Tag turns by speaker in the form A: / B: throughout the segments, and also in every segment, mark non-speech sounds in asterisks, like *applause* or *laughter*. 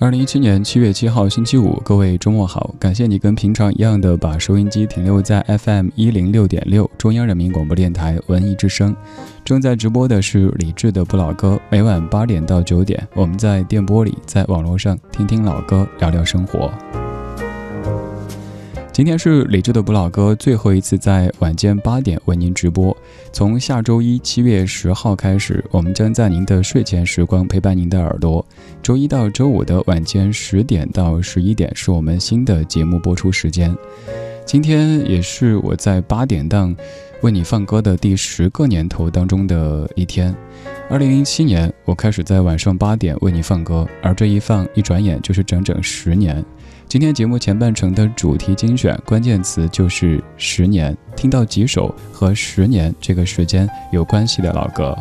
A: 二零一七年七月七号星期五，各位周末好！感谢你跟平常一样的把收音机停留在 FM 一零六点六，中央人民广播电台文艺之声。正在直播的是李志的不老歌，每晚八点到九点，我们在电波里，在网络上听听老歌，聊聊生活。今天是李志的不老歌最后一次在晚间八点为您直播。从下周一七月十号开始，我们将在您的睡前时光陪伴您的耳朵。周一到周五的晚间十点到十一点是我们新的节目播出时间。今天也是我在八点档为你放歌的第十个年头当中的一天。二零零七年，我开始在晚上八点为你放歌，而这一放一转眼就是整整十年。今天节目前半程的主题精选关键词就是十年，听到几首和十年这个时间有关系的老歌。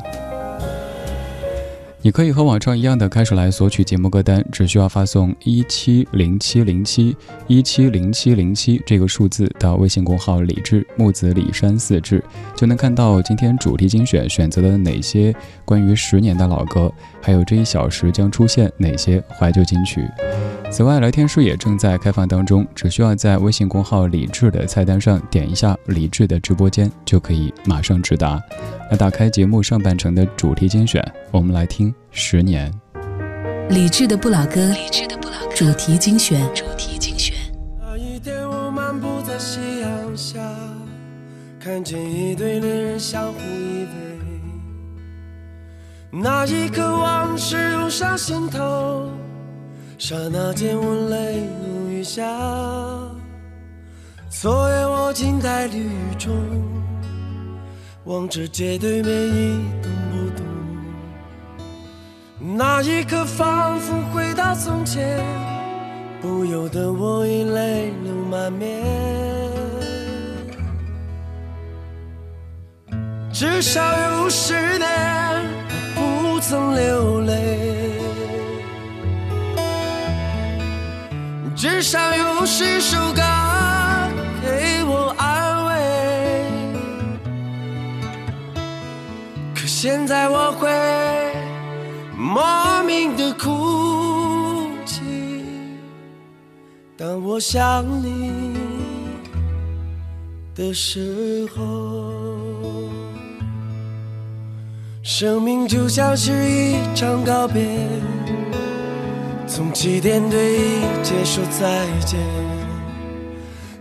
A: 你可以和往常一样的开始来索取节目歌单，只需要发送一七零七零七一七零七零七这个数字到微信公号“李志木子李山四志”，就能看到今天主题精选选择了哪些关于十年的老歌，还有这一小时将出现哪些怀旧金曲。此外，聊天室也正在开放当中，只需要在微信公号“李智”的菜单上点一下“李智”的直播间，就可以马上直达。那打开节目上半程的主题精选，我们来听《十年》。
B: 李智的不老歌，主题精选。主题精选。
C: 那一天，我漫步在夕阳下，看见一对恋人相互依偎。那一刻，往事涌上心头。刹那间，我泪如雨下。昨夜我静在绿雨中，望着街对面一动不动。那一刻，仿佛回到从前，不由得我已泪流满面。至少有十年，我不曾流泪。至少有十首歌给我安慰，可现在我会莫名的哭泣。当我想你的时候，生命就像是一场告别。从起点对一切说再见，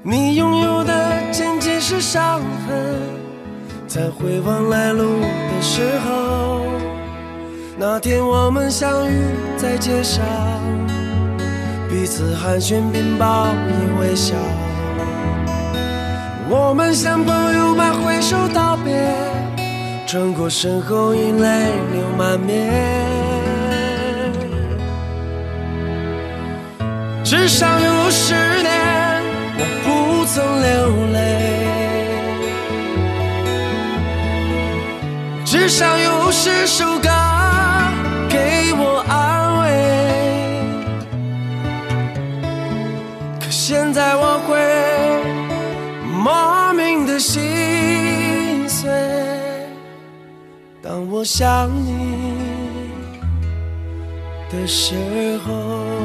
C: 你拥有的仅仅是伤痕。在回望来路的时候，那天我们相遇在街上，彼此寒暄并报以微笑。我们像朋友般挥手道别，转过身后已泪流满面。至少有十年，我不曾流泪；至少有十首歌给我安慰。可现在我会莫名的心碎，当我想你的时候。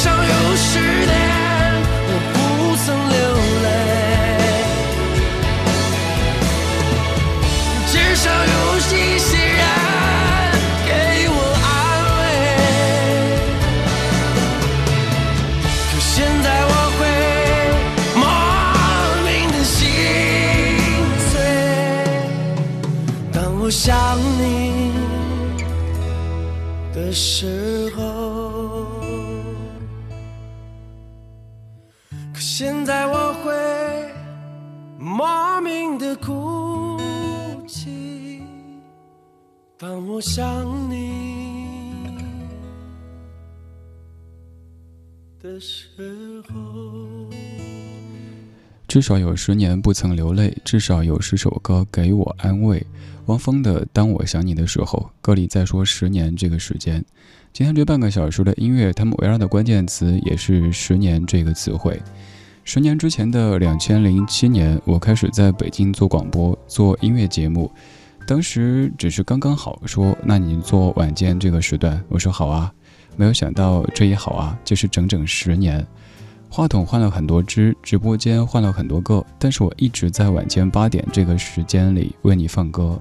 C: 至少有十年我不曾流泪至少有一些人给我安慰可现
D: 在我会莫名的心碎当我想我想你的时候。
A: 至少有十年不曾流泪，至少有十首歌给我安慰。汪峰的《当我想你的时候》，歌里在说十年这个时间。今天这半个小时的音乐，他们围绕的关键词也是“十年”这个词汇。十年之前的两千零七年，我开始在北京做广播、做音乐节目，当时只是刚刚好说，那你做晚间这个时段，我说好啊。没有想到这一好啊，就是整整十年。话筒换了很多支，直播间换了很多个，但是我一直在晚间八点这个时间里为你放歌。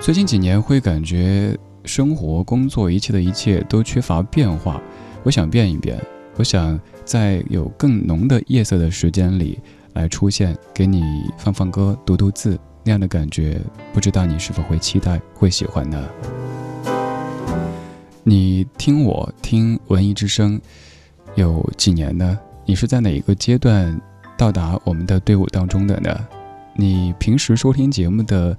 A: 最近几年会感觉生活、工作一切的一切都缺乏变化，我想变一变，我想在有更浓的夜色的时间里来出现，给你放放歌、读读字，那样的感觉，不知道你是否会期待、会喜欢呢？你听我听文艺之声。有几年呢？你是在哪一个阶段到达我们的队伍当中的呢？你平时收听节目的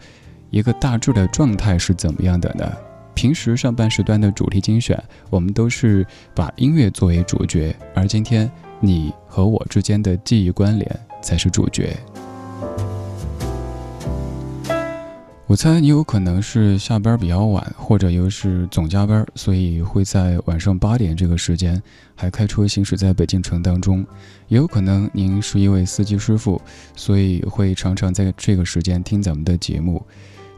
A: 一个大致的状态是怎么样的呢？平时上半时段的主题精选，我们都是把音乐作为主角，而今天你和我之间的记忆关联才是主角。我猜你有可能是下班比较晚，或者又是总加班，所以会在晚上八点这个时间还开车行驶在北京城当中。也有可能您是一位司机师傅，所以会常常在这个时间听咱们的节目。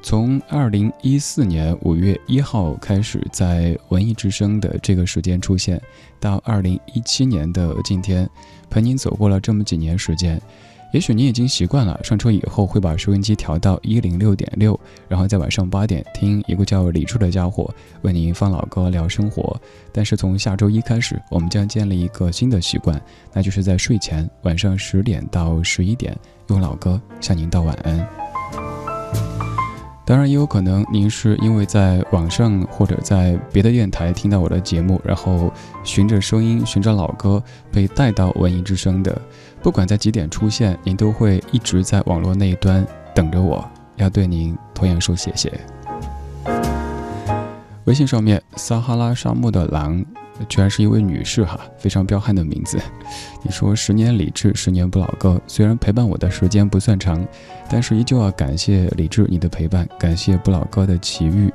A: 从二零一四年五月一号开始，在文艺之声的这个时间出现，到二零一七年的今天，陪您走过了这么几年时间。也许你已经习惯了，上车以后会把收音机调到一零六点六，然后在晚上八点听一个叫李处的家伙为您放老歌聊生活。但是从下周一开始，我们将建立一个新的习惯，那就是在睡前晚上十点到十一点用老歌向您道晚安。当然也有可能，您是因为在网上或者在别的电台听到我的节目，然后循着声音、循着老歌被带到文艺之声的。不管在几点出现，您都会一直在网络那一端等着我，要对您同样说谢谢。微信上面，撒哈拉沙漠的狼。居然是一位女士哈，非常彪悍的名字。你说十年理智，十年不老歌。虽然陪伴我的时间不算长，但是依旧要感谢理智你的陪伴，感谢不老歌的奇遇。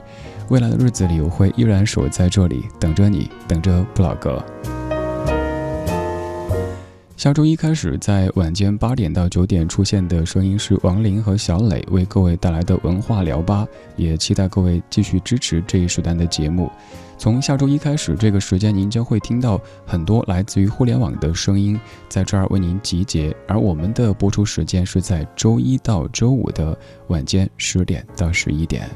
A: 未来的日子里，我会依然守在这里，等着你，等着不老歌。下周一开始，在晚间八点到九点出现的声音是王林和小磊为各位带来的文化聊吧，也期待各位继续支持这一时段的节目。从下周一开始，这个时间您将会听到很多来自于互联网的声音，在这儿为您集结。而我们的播出时间是在周一到周五的晚间十点到十一点。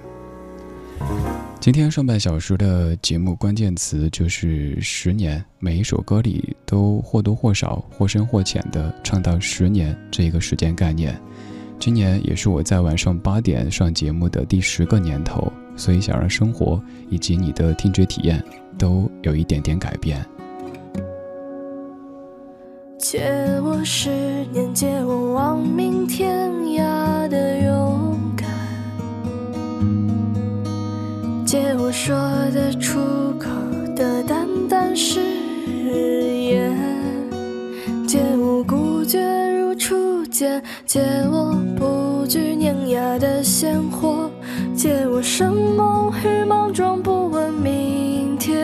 A: 今天上半小时的节目关键词就是十年，每一首歌里都或多或少、或深或浅的唱到十年这个时间概念。今年也是我在晚上八点上节目的第十个年头。所以，想让生活以及你的听觉体验都有一点点改变。
E: 借我十年，借我亡命天借我说得出口的淡淡誓言，借我孤绝如初见，借我不惧碾压的鲜活。借我生猛与莽撞，不问明天；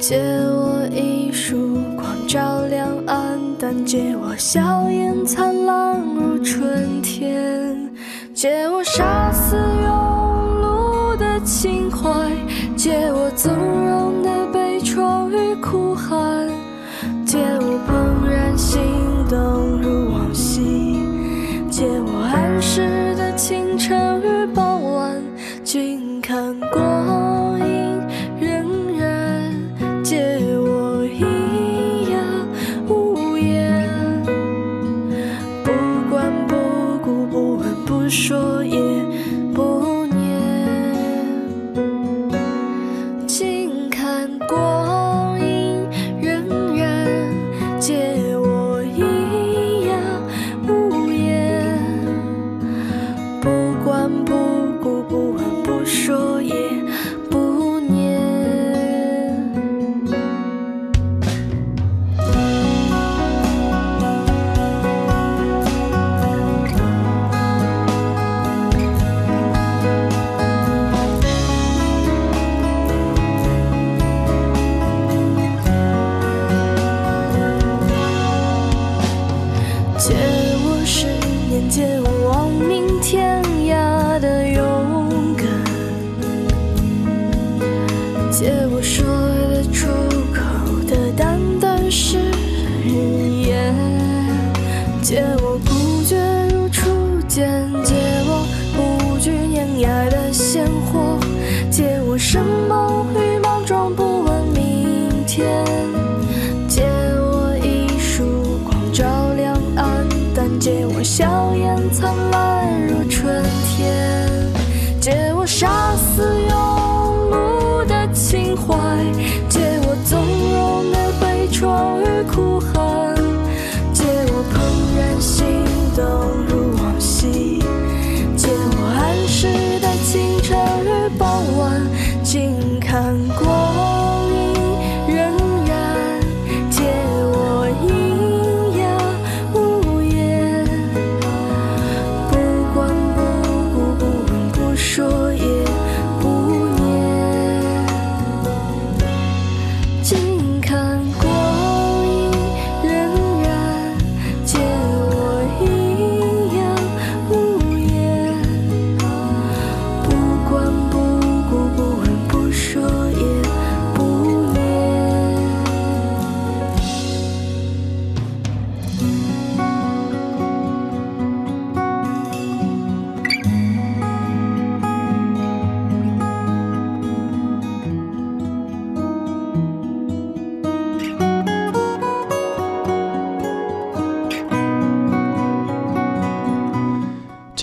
E: 借我一束光照亮暗淡；借我笑颜灿烂如春天；借我杀死庸心怀；借我纵容的悲怆与哭喊；借我怦然心动如往昔；借我安适的清晨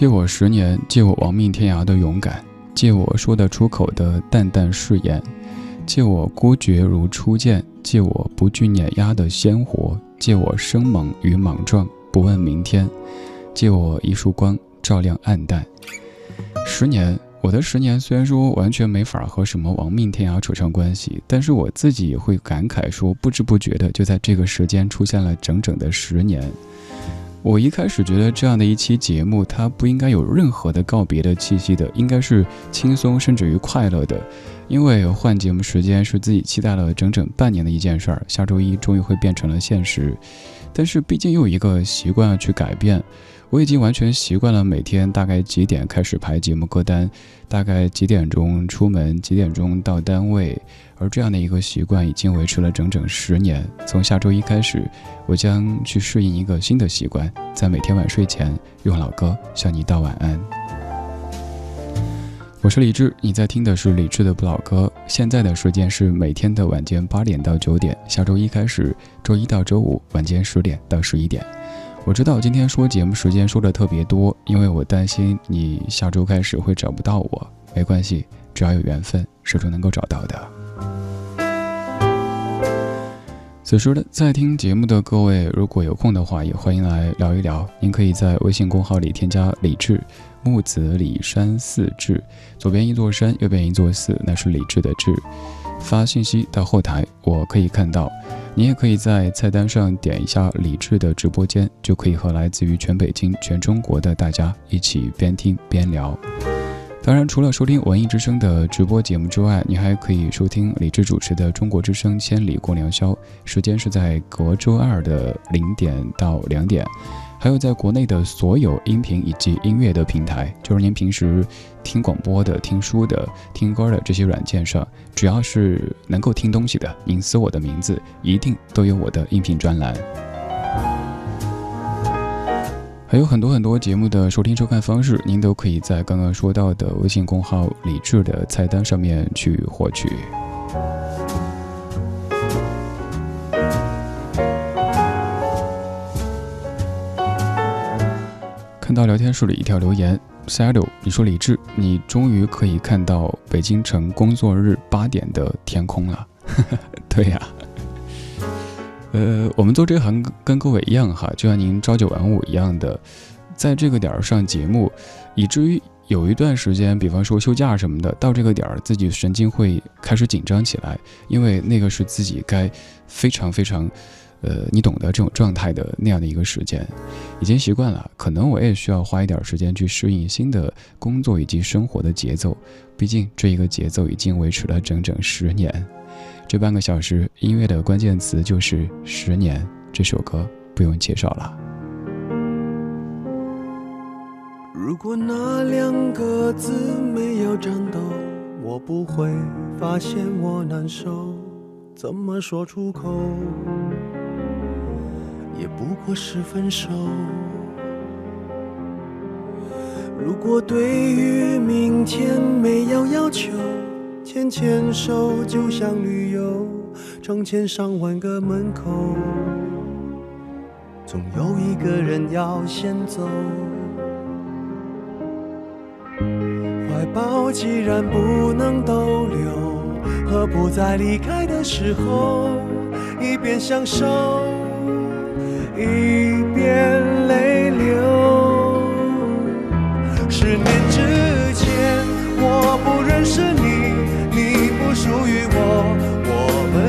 E: 借我
A: 十年，借我亡命天涯的勇敢，借我说得出口的淡淡誓言，借我孤绝如初见，借我不惧碾压的鲜活，借我生猛与莽撞，不问明天，借我一束光照亮暗淡。十年，我的十年虽然说完全没法和什么亡命天涯扯上关系，但是我自己会感慨说，不知不觉的就在这个时间出现了整整的十年。我一开始觉得这样的一期节目，它不应该有任何的告别的气息的，应该是轻松甚至于快乐的，因为换节目时间是自己期待了整整半年的一件事儿，下周一终于会变成了现实。但是毕竟又有一个习惯要去改变，我已经完全习惯了每天大概几点开始排节目歌单，大概几点钟出门，几点钟到单位，而这样的一个习惯已经维持了整整十年。从下周一开始，我将去适应一个新的习惯，在每天晚睡前用老歌向你道晚安。我是李志，你在听的是李志的不老歌。现在的时间是每天的晚间八点到九点，下周一开始，周一到周五晚间十点到十一点。我知道今天说节目时间说的特别多，因为我担心你下周开始会找不到我。没关系，只要有缘分，始终能够找到的。此时的在听节目的各位，如果有空的话，也欢迎来聊一聊。您可以在微信公号里添加李志，木子李山寺志，左边一座山，右边一座寺，那是李志的志。发信息到后台，我可以看到。你也可以在菜单上点一下李志的直播间，就可以和来自于全北京、全中国的大家一起边听边聊。当然，除了收听文艺之声的直播节目之外，你还可以收听李志主持的《中国之声千里共良宵》，时间是在隔周二的零点到两点。还有在国内的所有音频以及音乐的平台，就是您平时听广播的、听书的、听歌的这些软件上，只要是能够听东西的，您搜我的名字，一定都有我的音频专栏。还有很多很多节目的收听收看方式，您都可以在刚刚说到的微信公号“李志”的菜单上面去获取。看到聊天室里一条留言，Saddle，你说李志，你终于可以看到北京城工作日八点的天空了。*laughs* 对呀、呃，我们做这行跟各位一样哈，就像您朝九晚五一样的，在这个点儿上节目，以至于有一段时间，比方说休假什么的，到这个点儿自己神经会开始紧张起来，因为那个是自己该非常非常。呃，你懂得这种状态的那样的一个时间，已经习惯了。可能我也需要花一点时间去适应新的工作以及生活的节奏。毕竟这一个节奏已经维持了整整十年。这半个小时音乐的关键词就是十年。这首歌不用介绍了。
D: 如果那两个字没有颤抖，我不会发现我难受。怎么说出口，也不过是分手。如果对于明天没有要求，牵牵手就像旅游，成千上万个门口，总有一个人要先走。怀抱既然不能逗留，何不在离开的时候，一边享受，一边泪流。十年之前，我不认识你，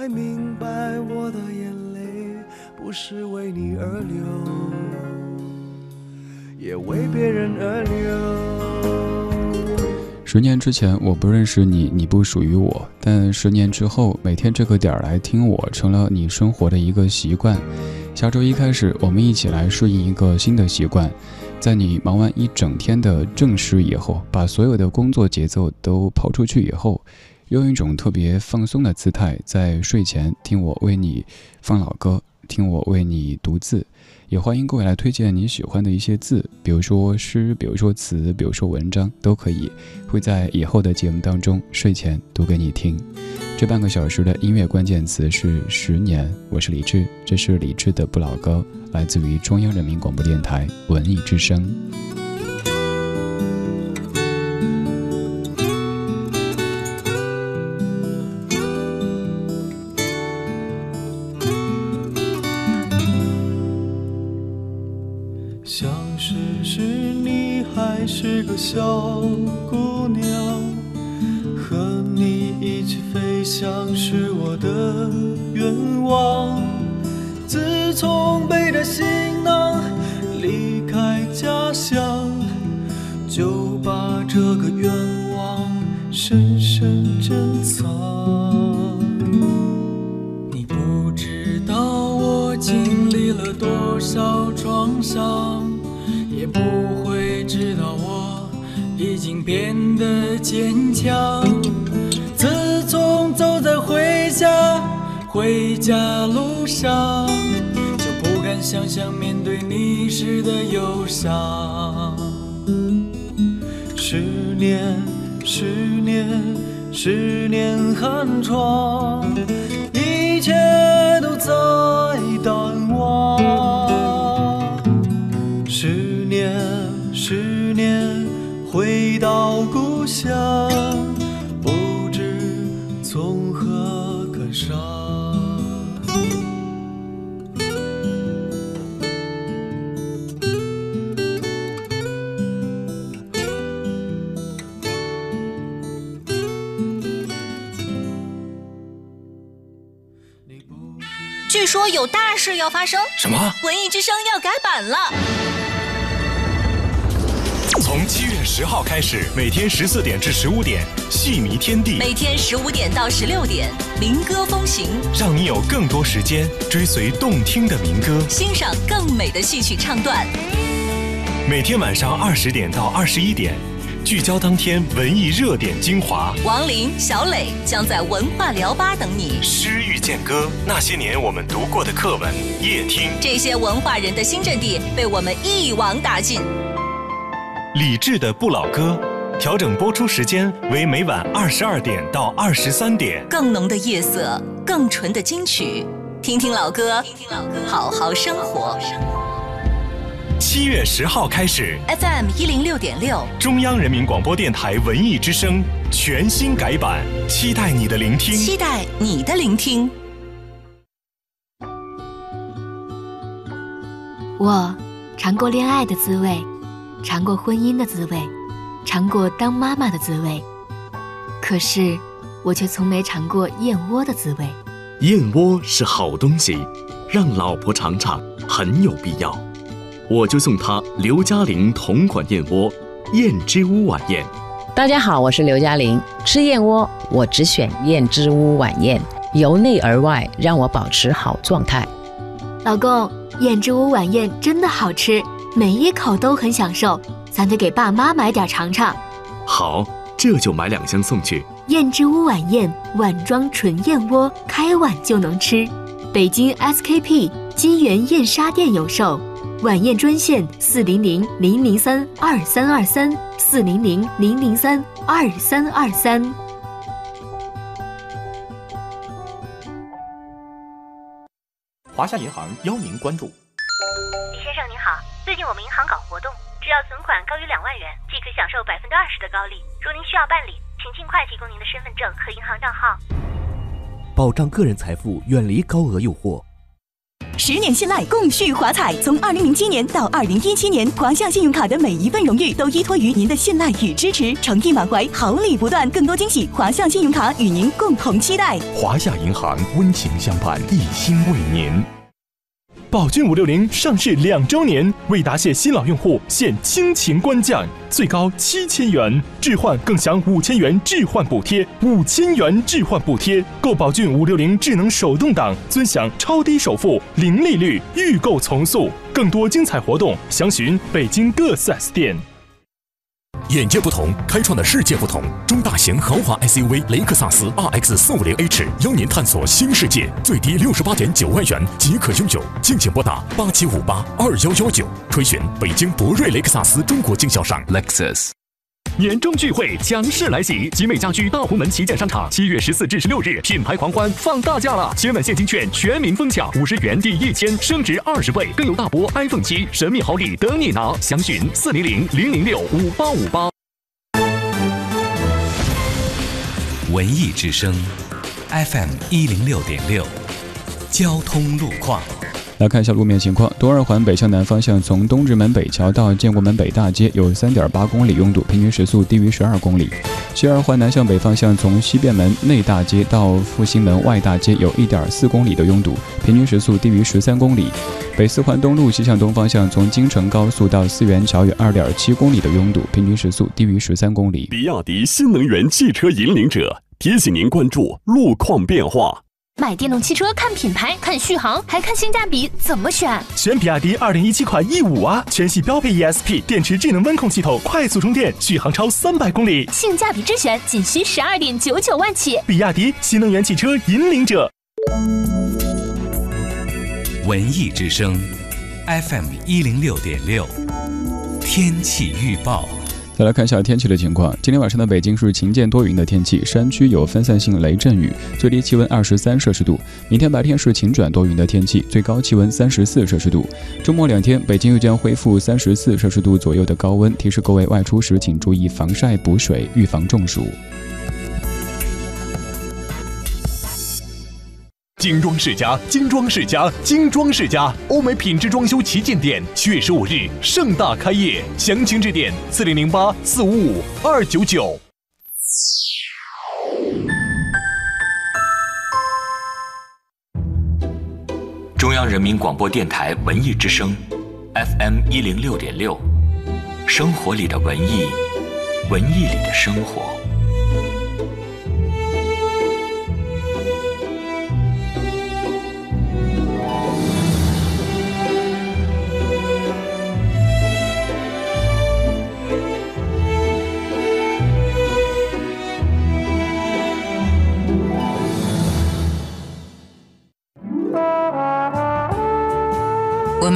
D: 才明白我的眼泪不是为你而流，也为别人而流。
A: 十年之前我不认识你，你不属于我，但十年之后每天这个点儿来听我，成了你生活的一个习惯。下周一开始，我们一起来适应一个新的习惯，在你忙完一整天的正事以后，把所有的工作节奏都抛出去以后。用一种特别放松的姿态，在睡前听我为你放老歌，听我为你读字，也欢迎各位来推荐你喜欢的一些字，比如说诗，比如说词，比如说文章，都可以，会在以后的节目当中睡前读给你听。这半个小时的音乐关键词是十年，我是李志，这是李志的不老歌，来自于中央人民广播电台文艺之声。
D: 只是你还是个小姑娘，和你一起飞翔是我的愿望。自从被变得坚强。自从走在回家回家路上，就不敢想象面对你时的忧伤。十年，十年，十年寒窗，一切都在淡忘。
F: 说有大事要发生。
G: 什么？
F: 文艺之声要改版了。
G: 从七月十号开始，每天十四点至十五点，戏迷天地，
F: 每天十五点到十六点，民歌风行，
G: 让你有更多时间追随动听的民歌，
F: 欣赏更美的戏曲唱段。
G: 每天晚上二十点到二十一点，聚焦当天文艺热点精华。
F: 王林、小磊将在文化聊吧等你。
G: 诗遇见歌，那些年我们读过的课文，夜听
F: 这些文化人的新阵地被我们一网打尽。
G: 理智的不老歌，调整播出时间为每晚二十二点到二十三点。
F: 更浓的夜色，更纯的金曲，听听老歌，听听老歌，好好生活。
G: 七月十号开始
F: ，FM 一零六点六，
G: 中央人民广播电台文艺之声全新改版，期待你的聆听，
F: 期待你的聆听。
H: 我尝过恋爱的滋味。尝过婚姻的滋味，尝过当妈妈的滋味，可是我却从没尝过燕窝的滋味。
I: 燕窝是好东西，让老婆尝尝很有必要。我就送他刘嘉玲同款燕窝——燕之屋晚宴。
J: 大家好，我是刘嘉玲。吃燕窝，我只选燕之屋晚宴，由内而外让我保持好状态。
H: 老公，燕之屋晚宴真的好吃。每一口都很享受，咱得给爸妈买点尝尝。
I: 好，这就买两箱送去。
H: 燕之屋晚宴，碗装纯燕窝，开碗就能吃。北京 SKP 金源燕莎店有售，晚宴专线四零零零零三二三二三四零零零零三二三二三。
K: 华夏银行邀您关注。
L: 李先生您好。最近我们银行搞活动，只要存款高于两万元，即可享受百分之二十的高利。如您需要办理，请尽快提供您的身份证和银行账号。
M: 保障个人财富，远离高额诱惑。
N: 十年信赖，共续华彩。从二零零七年到二零一七年，华夏信用卡的每一份荣誉都依托于您的信赖与支持，诚意满怀，好礼不断，更多惊喜，华夏信用卡与您共同期待。
O: 华夏银行温情相伴，一心为您。
P: 宝骏五六零上市两周年，为答谢新老用户现亲情官降，最高七千元置换更享五千元置换补贴，五千元置换补贴，购宝骏五六零智能手动挡尊享超低首付、零利率，预购从速。更多精彩活动，详询北京各 4S 店。
O: 眼界不同，开创的世界不同。中大型豪华 SUV 雷克萨斯 RX 四五零 H 邀您探索新世界，最低六十八点九万元即可拥有，敬请拨打八七五八二幺幺九，垂询北京博瑞雷克萨斯中国经销商 Lexus。
P: 年终聚会强势来袭，集美家居大红门旗舰商场七月十四至十六日品牌狂欢放大假了，千万现金券全民疯抢，五十元抵一千，升值二十倍，更有大波 iPhone 七神秘好礼等你拿，详询四零零零零六五八五八。
Q: 文艺之声，FM 一零六点六，交通路况。
A: 来看一下路面情况，东二环北向南方向，从东直门北桥到建国门北大街有三点八公里拥堵，平均时速低于十二公里。西二环南向北方向，从西便门内大街到复兴门外大街有一点四公里的拥堵，平均时速低于十三公里。北四环东路西向东方向，从京承高速到四元桥有二点七公里的拥堵，平均时速低于十三公里。
R: 比亚迪新能源汽车引领者提醒您关注路况变化。
S: 买电动汽车看品牌、看续航，还看性价比，怎么选？
P: 选比亚迪二零一七款 E 五啊，全系标配 ESP 电池智能温控系统，快速充电，续航超三百公里。
S: 性价比之选，仅需十二点九九万起。
P: 比亚迪新能源汽车引领者。
Q: 文艺之声，FM 一零六点六，天气预报。
A: 再来看一下天气的情况。今天晚上的北京是晴间多云的天气，山区有分散性雷阵雨，最低气温二十三摄氏度。明天白天是晴转多云的天气，最高气温三十四摄氏度。周末两天，北京又将恢复三十四摄氏度左右的高温，提示各位外出时请注意防晒补水，预防中暑。
T: 精装世家，精装世家，精装世家，欧美品质装修旗舰店，七月十五日盛大开业，详情致电四零零八四五五二九九。
Q: 中央人民广播电台文艺之声，FM 一零六点六，生活里的文艺，文艺里的生活。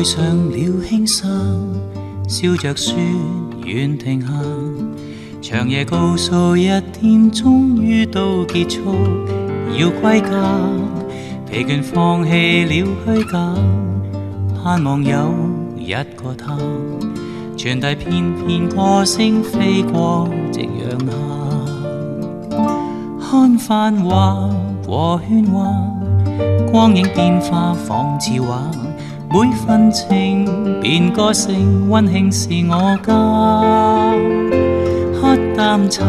U: 红日盖上了轻纱，笑着说愿停下。长夜告诉一天终于到结束，要归家。疲倦放弃了虚假，盼望有一个他，传递片片歌声飞过夕阳下。看繁华和喧哗，光影变化仿似画。每份情便歌声，温馨是我家。喝啖茶，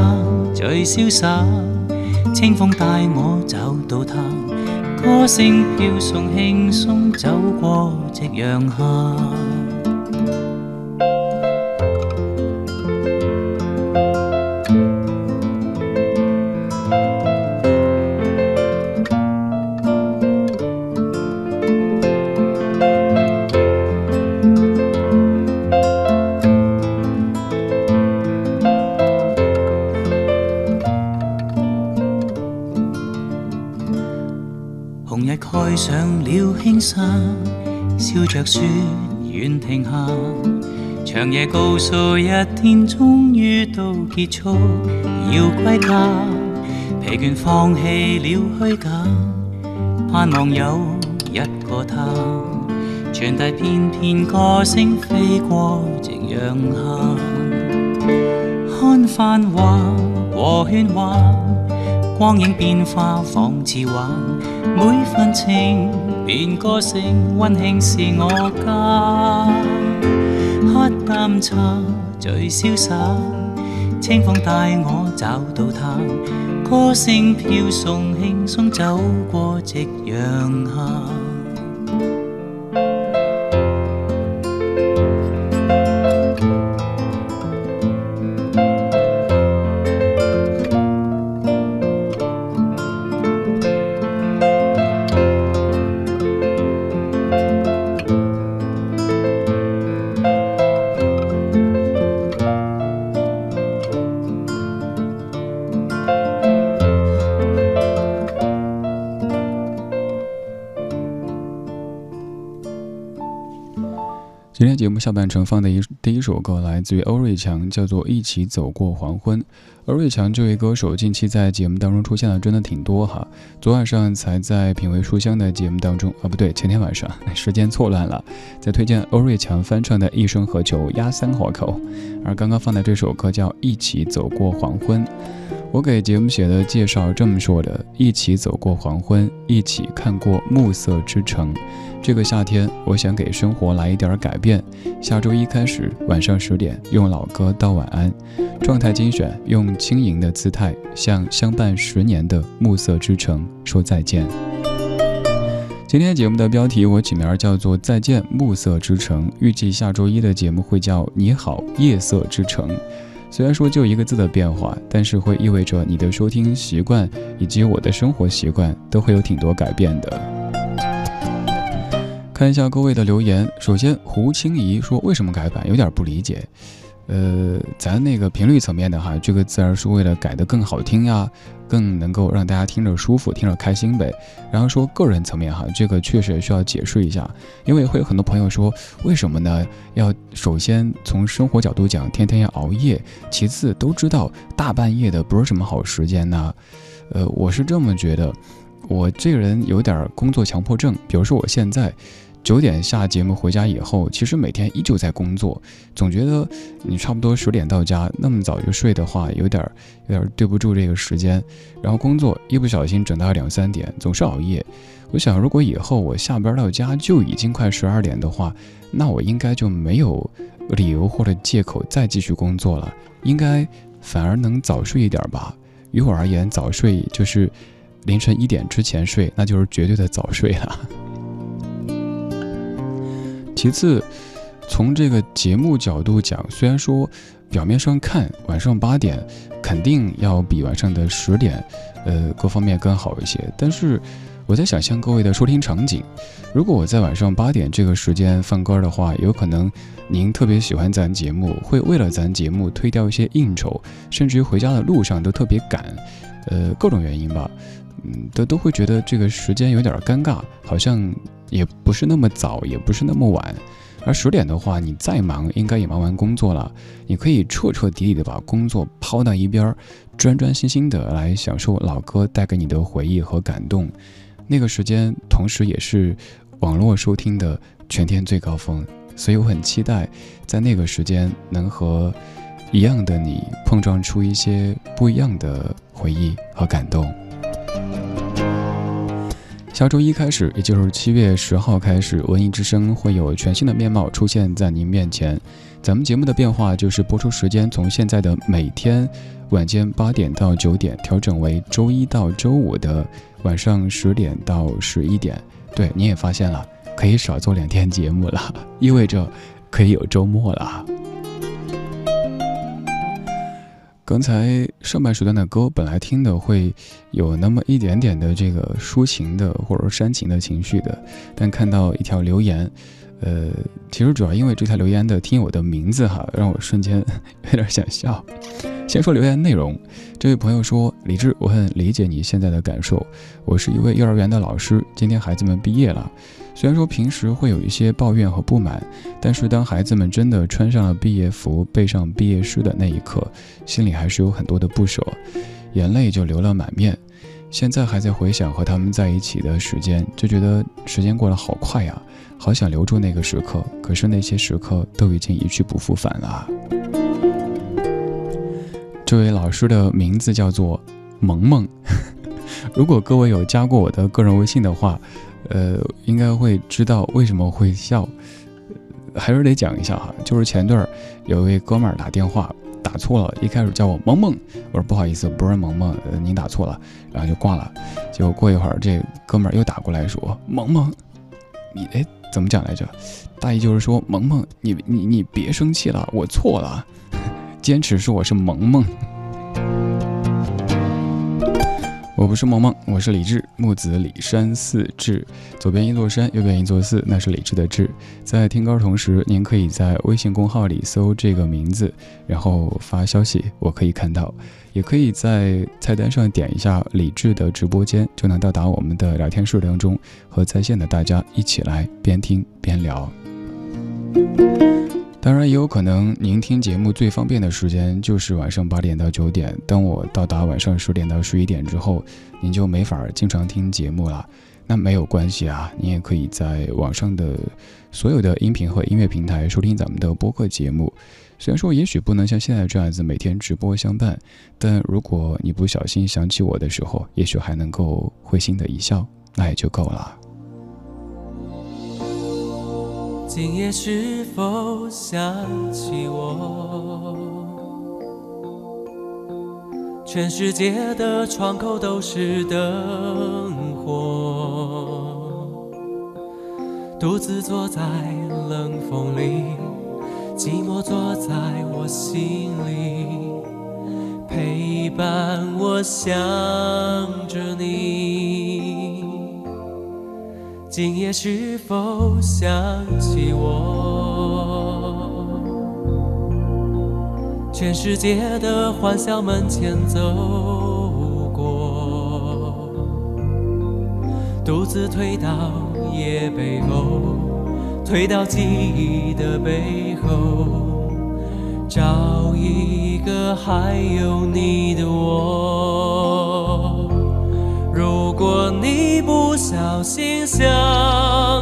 U: 最潇洒，清风带我找到他。歌声飘送，轻松走过夕阳下。笑着说愿停下。长夜告诉一天终于到结束，要归家。疲倦放弃了虚假，盼望有一个他，传递片片歌声飞过夕阳下。看繁华和喧哗，光影变化仿似画。每份情便歌声，温馨是我家。喝淡茶最潇洒，清风带我找到他。歌声飘送，轻松走过夕阳下。
A: 节目下半程放的一第一首歌来自于欧瑞强，叫做《一起走过黄昏》。欧瑞强这位歌手近期在节目当中出现的真的挺多哈。昨晚上才在品味书香的节目当中，啊不对，前天晚上 *laughs* 时间错乱了，在推荐欧瑞强翻唱的《一生何求》压三火口，而刚刚放的这首歌叫《一起走过黄昏》。我给节目写的介绍这么说的：一起走过黄昏，一起看过暮色之城。这个夏天，我想给生活来一点改变。下周一开始，晚上十点，用老歌道晚安。状态精选，用轻盈的姿态，向相伴十年的暮色之城说再见。今天节目的标题我起名儿叫做《再见暮色之城》，预计下周一的节目会叫《你好夜色之城》。虽然说就一个字的变化，但是会意味着你的收听习惯以及我的生活习惯都会有挺多改变的。看一下各位的留言，首先胡青怡说为什么改版，有点不理解。呃，咱那个频率层面的哈，这个自然是为了改得更好听呀，更能够让大家听着舒服，听着开心呗。然后说个人层面哈，这个确实需要解释一下，因为会有很多朋友说，为什么呢？要首先从生活角度讲，天天要熬夜；其次都知道大半夜的不是什么好时间呢。呃，我是这么觉得，我这个人有点工作强迫症，比如说我现在。九点下节目回家以后，其实每天依旧在工作，总觉得你差不多十点到家，那么早就睡的话，有点有点对不住这个时间。然后工作一不小心整到两三点，总是熬夜。我想，如果以后我下班到家就已经快十二点的话，那我应该就没有理由或者借口再继续工作了，应该反而能早睡一点吧。于我而言，早睡就是凌晨一点之前睡，那就是绝对的早睡了。其次，从这个节目角度讲，虽然说表面上看晚上八点肯定要比晚上的十点，呃，各方面更好一些，但是我在想象各位的收听场景，如果我在晚上八点这个时间放歌的话，有可能您特别喜欢咱节目，会为了咱节目推掉一些应酬，甚至于回家的路上都特别赶，呃，各种原因吧，嗯，都都会觉得这个时间有点尴尬，好像。也不是那么早，也不是那么晚，而十点的话，你再忙，应该也忙完工作了，你可以彻彻底底的把工作抛到一边，专专心心的来享受老歌带给你的回忆和感动。那个时间，同时也是网络收听的全天最高峰，所以我很期待在那个时间能和一样的你碰撞出一些不一样的回忆和感动。下周一开始，也就是七月十号开始，文艺之声会有全新的面貌出现在您面前。咱们节目的变化就是播出时间从现在的每天晚间八点到九点，调整为周一到周五的晚上十点到十一点。对，你也发现了，可以少做两天节目了，*laughs* 意味着可以有周末了。刚才上半时段的歌，本来听的会有那么一点点的这个抒情的或者煽情的情绪的，但看到一条留言，呃，其实主要因为这条留言的听友的名字哈，让我瞬间有点想笑。先说留言内容，这位朋友说：“李志，我很理解你现在的感受。我是一位幼儿园的老师，今天孩子们毕业了。虽然说平时会有一些抱怨和不满，但是当孩子们真的穿上了毕业服，背上毕业书的那一刻，心里还是有很多的不舍，眼泪就流了满面。现在还在回想和他们在一起的时间，就觉得时间过得好快呀，好想留住那个时刻。可是那些时刻都已经一去不复返了。”这位老师的名字叫做萌萌。*laughs* 如果各位有加过我的个人微信的话，呃，应该会知道为什么会笑。还是得讲一下哈，就是前段有一位哥们儿打电话打错了，一开始叫我萌萌，我说不好意思，不是萌萌，呃，您打错了，然后就挂了。结果过一会儿，这哥们儿又打过来说萌萌，你哎怎么讲来着？大意就是说萌萌，你你你别生气了，我错了。*laughs* 坚持说我是萌萌，我不是萌萌，我是李志，木子李山寺志，左边一座山，右边一座寺，那是李志的志。在听歌同时，您可以在微信公号里搜这个名字，然后发消息，我可以看到；也可以在菜单上点一下李志的直播间，就能到达我们的聊天室当中，和在线的大家一起来边听边聊。当然也有可能，您听节目最方便的时间就是晚上八点到九点。当我到达晚上十点到十一点之后，您就没法经常听节目了。那没有关系啊，你也可以在网上的所有的音频和音乐平台收听咱们的播客节目。虽然说也许不能像现在这样子每天直播相伴，但如果你不小心想起我的时候，也许还能够会心的一笑，那也就够了。
D: 今夜是否想起我？全世界的窗口都是灯火，独自坐在冷风里，寂寞坐在我心里，陪伴我想着你。今夜是否想起我？
V: 全世界的欢笑门前走过，独自退到夜背后，退到记忆的背后，找一个还有你的我。想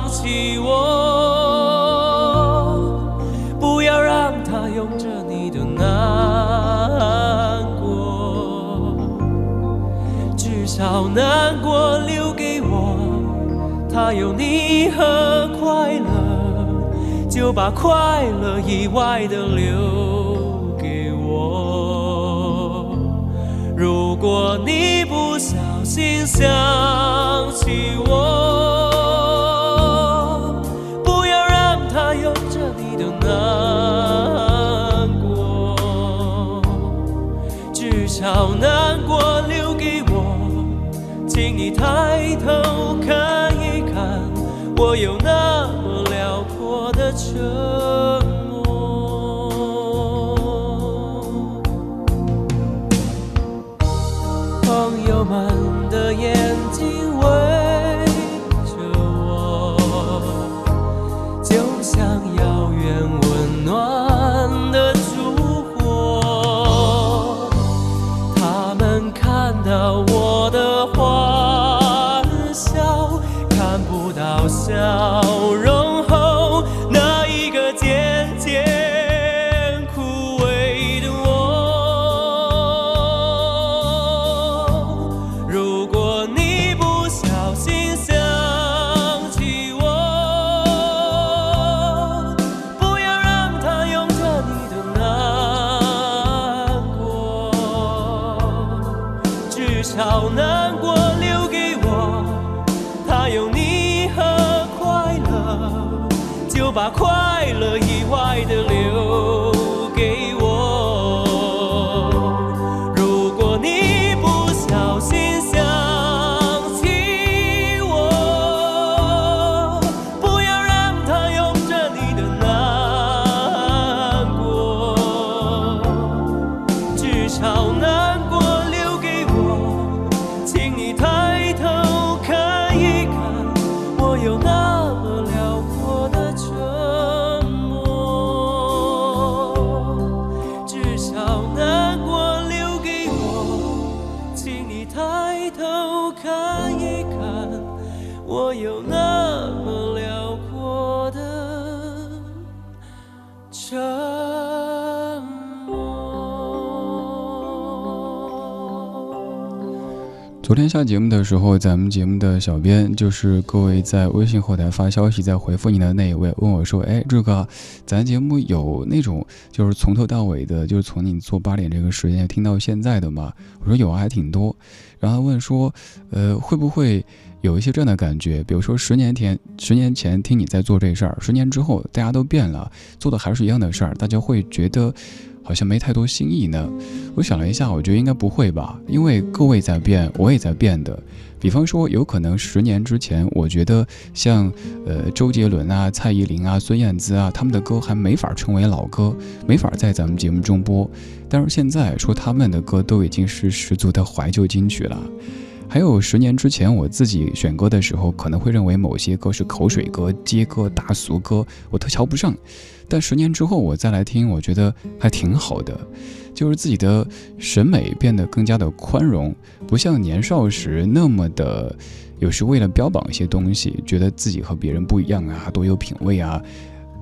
V: 起我，不要让他拥着你的难过，至少难过留给我，他有你和快乐，就把快乐以外的留给我。如果你不小心想起我，抬头看一看，我有
A: 下节目的时候，咱们节目的小编就是各位在微信后台发消息在回复你的那一位，问我说：“哎，这个咱节目有那种就是从头到尾的，就是从你做八点这个时间听到现在的吗？”我说有啊，还挺多。然后问说：“呃，会不会有一些这样的感觉？比如说十年前，十年前听你在做这事儿，十年之后大家都变了，做的还是一样的事儿，大家会觉得。”好像没太多新意呢。我想了一下，我觉得应该不会吧，因为各位在变，我也在变的。比方说，有可能十年之前，我觉得像呃周杰伦啊、蔡依林啊、孙燕姿啊，他们的歌还没法成为老歌，没法在咱们节目中播。但是现在说他们的歌都已经是十足的怀旧金曲了。还有十年之前，我自己选歌的时候，可能会认为某些歌是口水歌、街歌、大俗歌，我特瞧不上。但十年之后我再来听，我觉得还挺好的，就是自己的审美变得更加的宽容，不像年少时那么的，有时为了标榜一些东西，觉得自己和别人不一样啊，多有品味啊，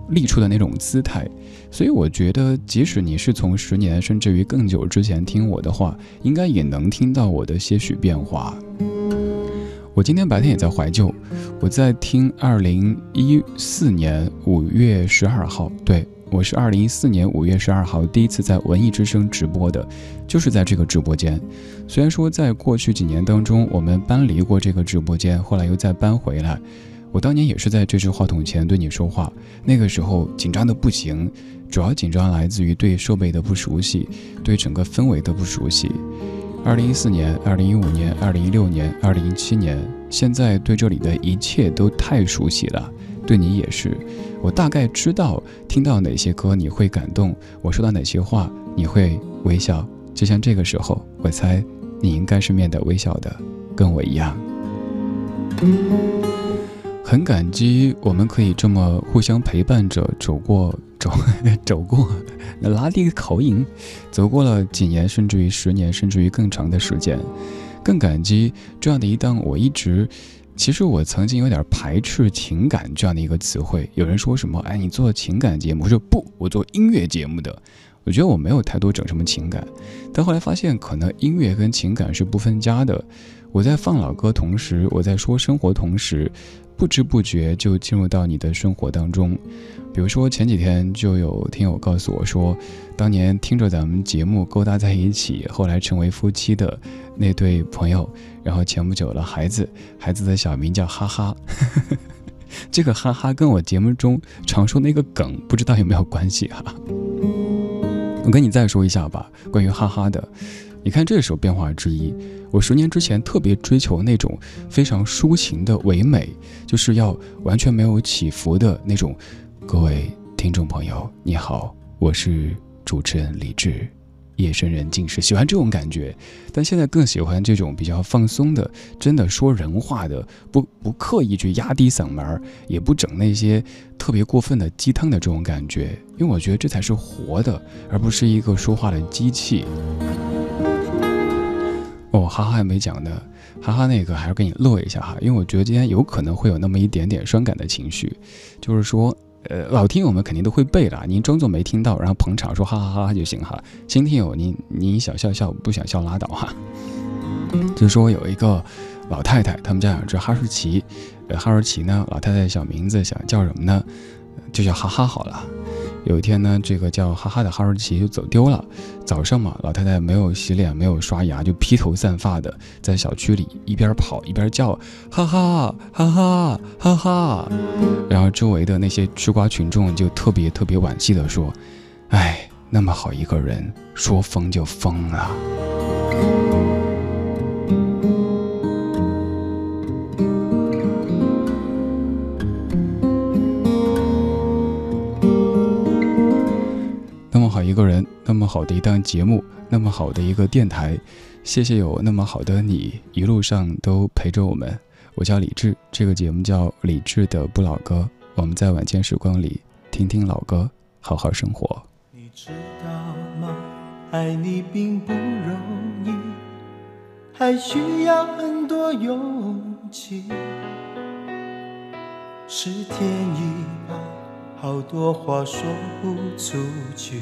A: 立出的那种姿态。所以我觉得，即使你是从十年甚至于更久之前听我的话，应该也能听到我的些许变化。我今天白天也在怀旧，我在听二零一四年五月十二号，对我是二零一四年五月十二号第一次在文艺之声直播的，就是在这个直播间。虽然说在过去几年当中，我们搬离过这个直播间，后来又再搬回来，我当年也是在这支话筒前对你说话，那个时候紧张的不行，主要紧张来自于对设备的不熟悉，对整个氛围的不熟悉。二零一四年、二零一五年、二零一六年、二零一七年，现在对这里的一切都太熟悉了，对你也是。我大概知道听到哪些歌你会感动，我说到哪些话你会微笑。就像这个时候，我猜你应该是面带微笑的，跟我一样。很感激我们可以这么互相陪伴着走过 *laughs* 走走过那，拉低口音，走过 *laughs* 了几年，甚至于十年，甚至于更长的时间。更感激这样的一档，我一直，其实我曾经有点排斥情感这样的一个词汇。有人说什么，哎，你做情感节目？我说不，我做音乐节目的。我觉得我没有太多整什么情感，但后来发现，可能音乐跟情感是不分家的。我在放老歌同时，我在说生活同时。不知不觉就进入到你的生活当中，比如说前几天就有听友告诉我说，当年听着咱们节目勾搭在一起，后来成为夫妻的那对朋友，然后前不久了孩子，孩子的小名叫哈哈，*laughs* 这个哈哈跟我节目中常说那个梗不知道有没有关系哈？我跟你再说一下吧，关于哈哈的。你看这首变化之一，我十年之前特别追求那种非常抒情的唯美，就是要完全没有起伏的那种。各位听众朋友，你好，我是主持人李志，夜深人静时喜欢这种感觉，但现在更喜欢这种比较放松的，真的说人话的，不不刻意去压低嗓门，也不整那些特别过分的鸡汤的这种感觉，因为我觉得这才是活的，而不是一个说话的机器。哦，哈哈还没讲呢，哈哈那个还是给你乐一下哈，因为我觉得今天有可能会有那么一点点伤感的情绪，就是说，呃，老听友们肯定都会背了，您装作没听到，然后捧场说哈哈哈哈就行哈。新听友您您想笑笑，不想笑拉倒哈。就说有一个老太太，他们家养只哈士奇，呃，哈士奇呢，老太太小名字想叫什么呢？就叫哈哈好了。有一天呢，这个叫哈哈的哈士奇就走丢了。早上嘛，老太太没有洗脸，没有刷牙，就披头散发的在小区里一边跑一边叫哈哈哈哈哈哈。然后周围的那些吃瓜群众就特别特别惋惜的说：“哎，那么好一个人，说疯就疯了。”好一个人那么好的一档节目，那么好的一个电台，谢谢有那么好的你，一路上都陪着我们。我叫李志，这个节目叫李志的不老歌。我们在晚间时光里听听老歌，好好生活。
D: 你知道吗？爱你并不容易，还需要很多勇气。是天意吧，好多话说不出去。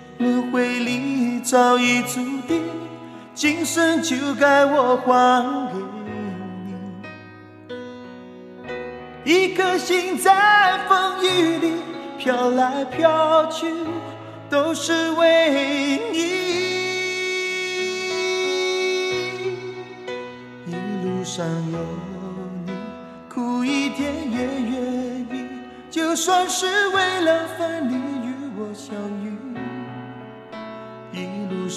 D: 轮回里早已注定，今生就该我还给你。一颗心在风雨里飘来飘去，都是为你。一路上有你，苦一点也愿意，就算是为了分离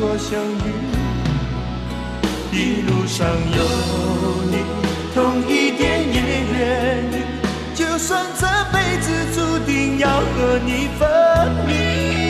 D: 若相遇。一路上有你，痛一点也愿意，就算这辈子注定要和你分离。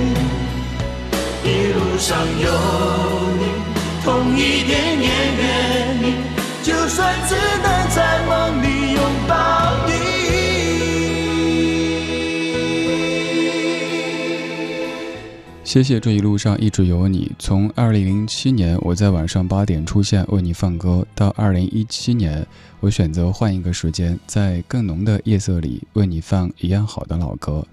D: 上有你，痛一点也愿意，就算只能在梦里拥抱你。
A: 谢谢这一路上一直有你。从二零零七年我在晚上八点出现为你放歌，到二零一七年我选择换一个时间，在更浓的夜色里为你放一样好的老歌。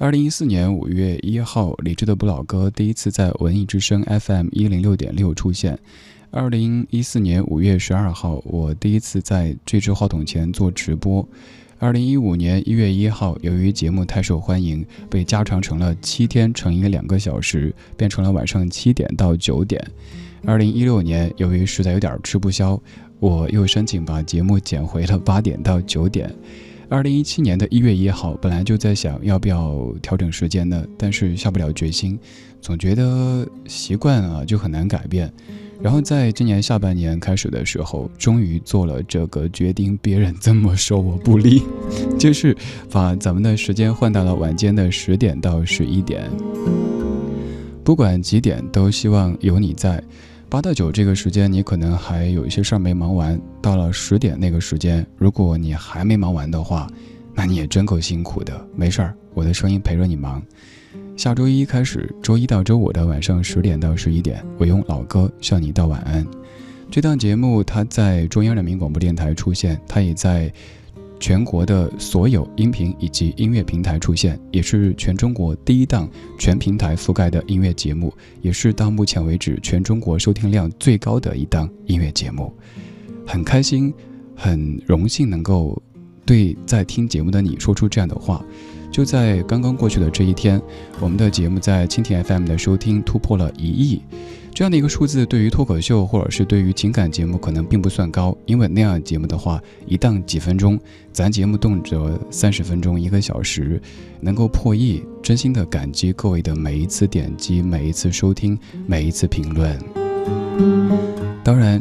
A: 二零一四年五月一号，李志的不老歌第一次在文艺之声 FM 一零六点六出现。二零一四年五月十二号，我第一次在这支话筒前做直播。二零一五年一月一号，由于节目太受欢迎，被加长成了七天乘以两个小时，变成了晚上七点到九点。二零一六年，由于实在有点吃不消，我又申请把节目减回了八点到九点。二零一七年的一月一号，本来就在想要不要调整时间的，但是下不了决心，总觉得习惯啊就很难改变。然后在今年下半年开始的时候，终于做了这个决定。别人这么说我不理，*laughs* 就是把咱们的时间换到了晚间的十点到十一点。不管几点，都希望有你在。八到九这个时间，你可能还有一些事儿没忙完。到了十点那个时间，如果你还没忙完的话，那你也真够辛苦的。没事儿，我的声音陪着你忙。下周一开始，周一到周五的晚上十点到十一点，我用老歌向你道晚安。这档节目它在中央人民广播电台出现，它也在全国的所有音频以及音乐平台出现，也是全中国第一档全平台覆盖的音乐节目，也是到目前为止全中国收听量最高的一档音乐节目。很开心，很荣幸能够对在听节目的你说出这样的话。就在刚刚过去的这一天，我们的节目在蜻蜓 FM 的收听突破了一亿，这样的一个数字，对于脱口秀或者是对于情感节目可能并不算高，因为那样节目的话，一档几分钟，咱节目动辄三十分钟、一个小时，能够破亿，真心的感激各位的每一次点击、每一次收听、每一次评论。当然，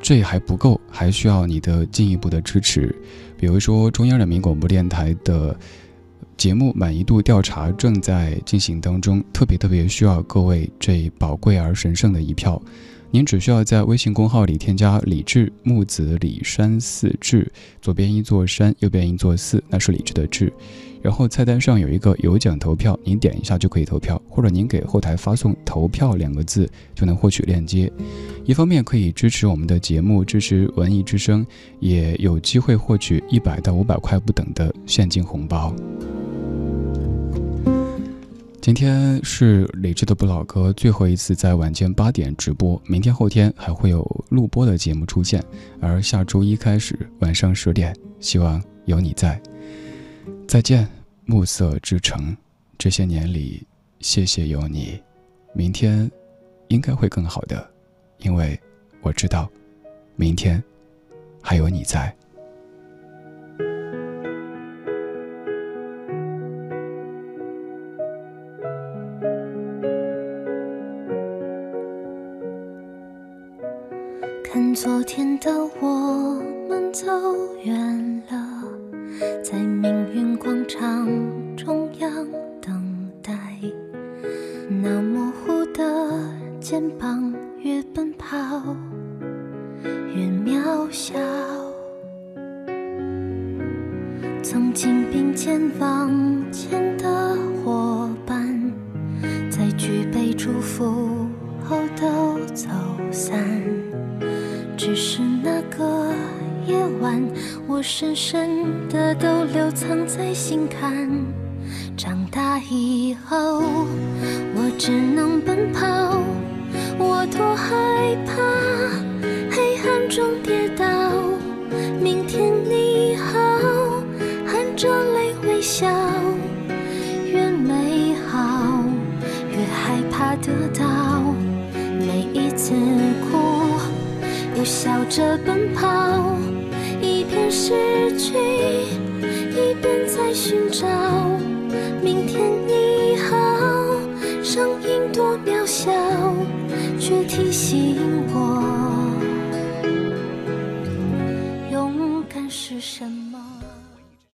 A: 这还不够，还需要你的进一步的支持，比如说中央人民广播电台的。节目满意度调查正在进行当中，特别特别需要各位这宝贵而神圣的一票。您只需要在微信公号里添加“李志木子李山寺志”，左边一座山，右边一座寺，那是李志的志。然后菜单上有一个有奖投票，您点一下就可以投票，或者您给后台发送“投票”两个字就能获取链接。一方面可以支持我们的节目，支持文艺之声，也有机会获取一百到五百块不等的现金红包。今天是理智的不老歌最后一次在晚间八点直播，明天后天还会有录播的节目出现，而下周一开始晚上十点，希望有你在。再见，暮色之城。这些年里，谢谢有你，明天应该会更好的。
W: 因为我知道，明天还有你在。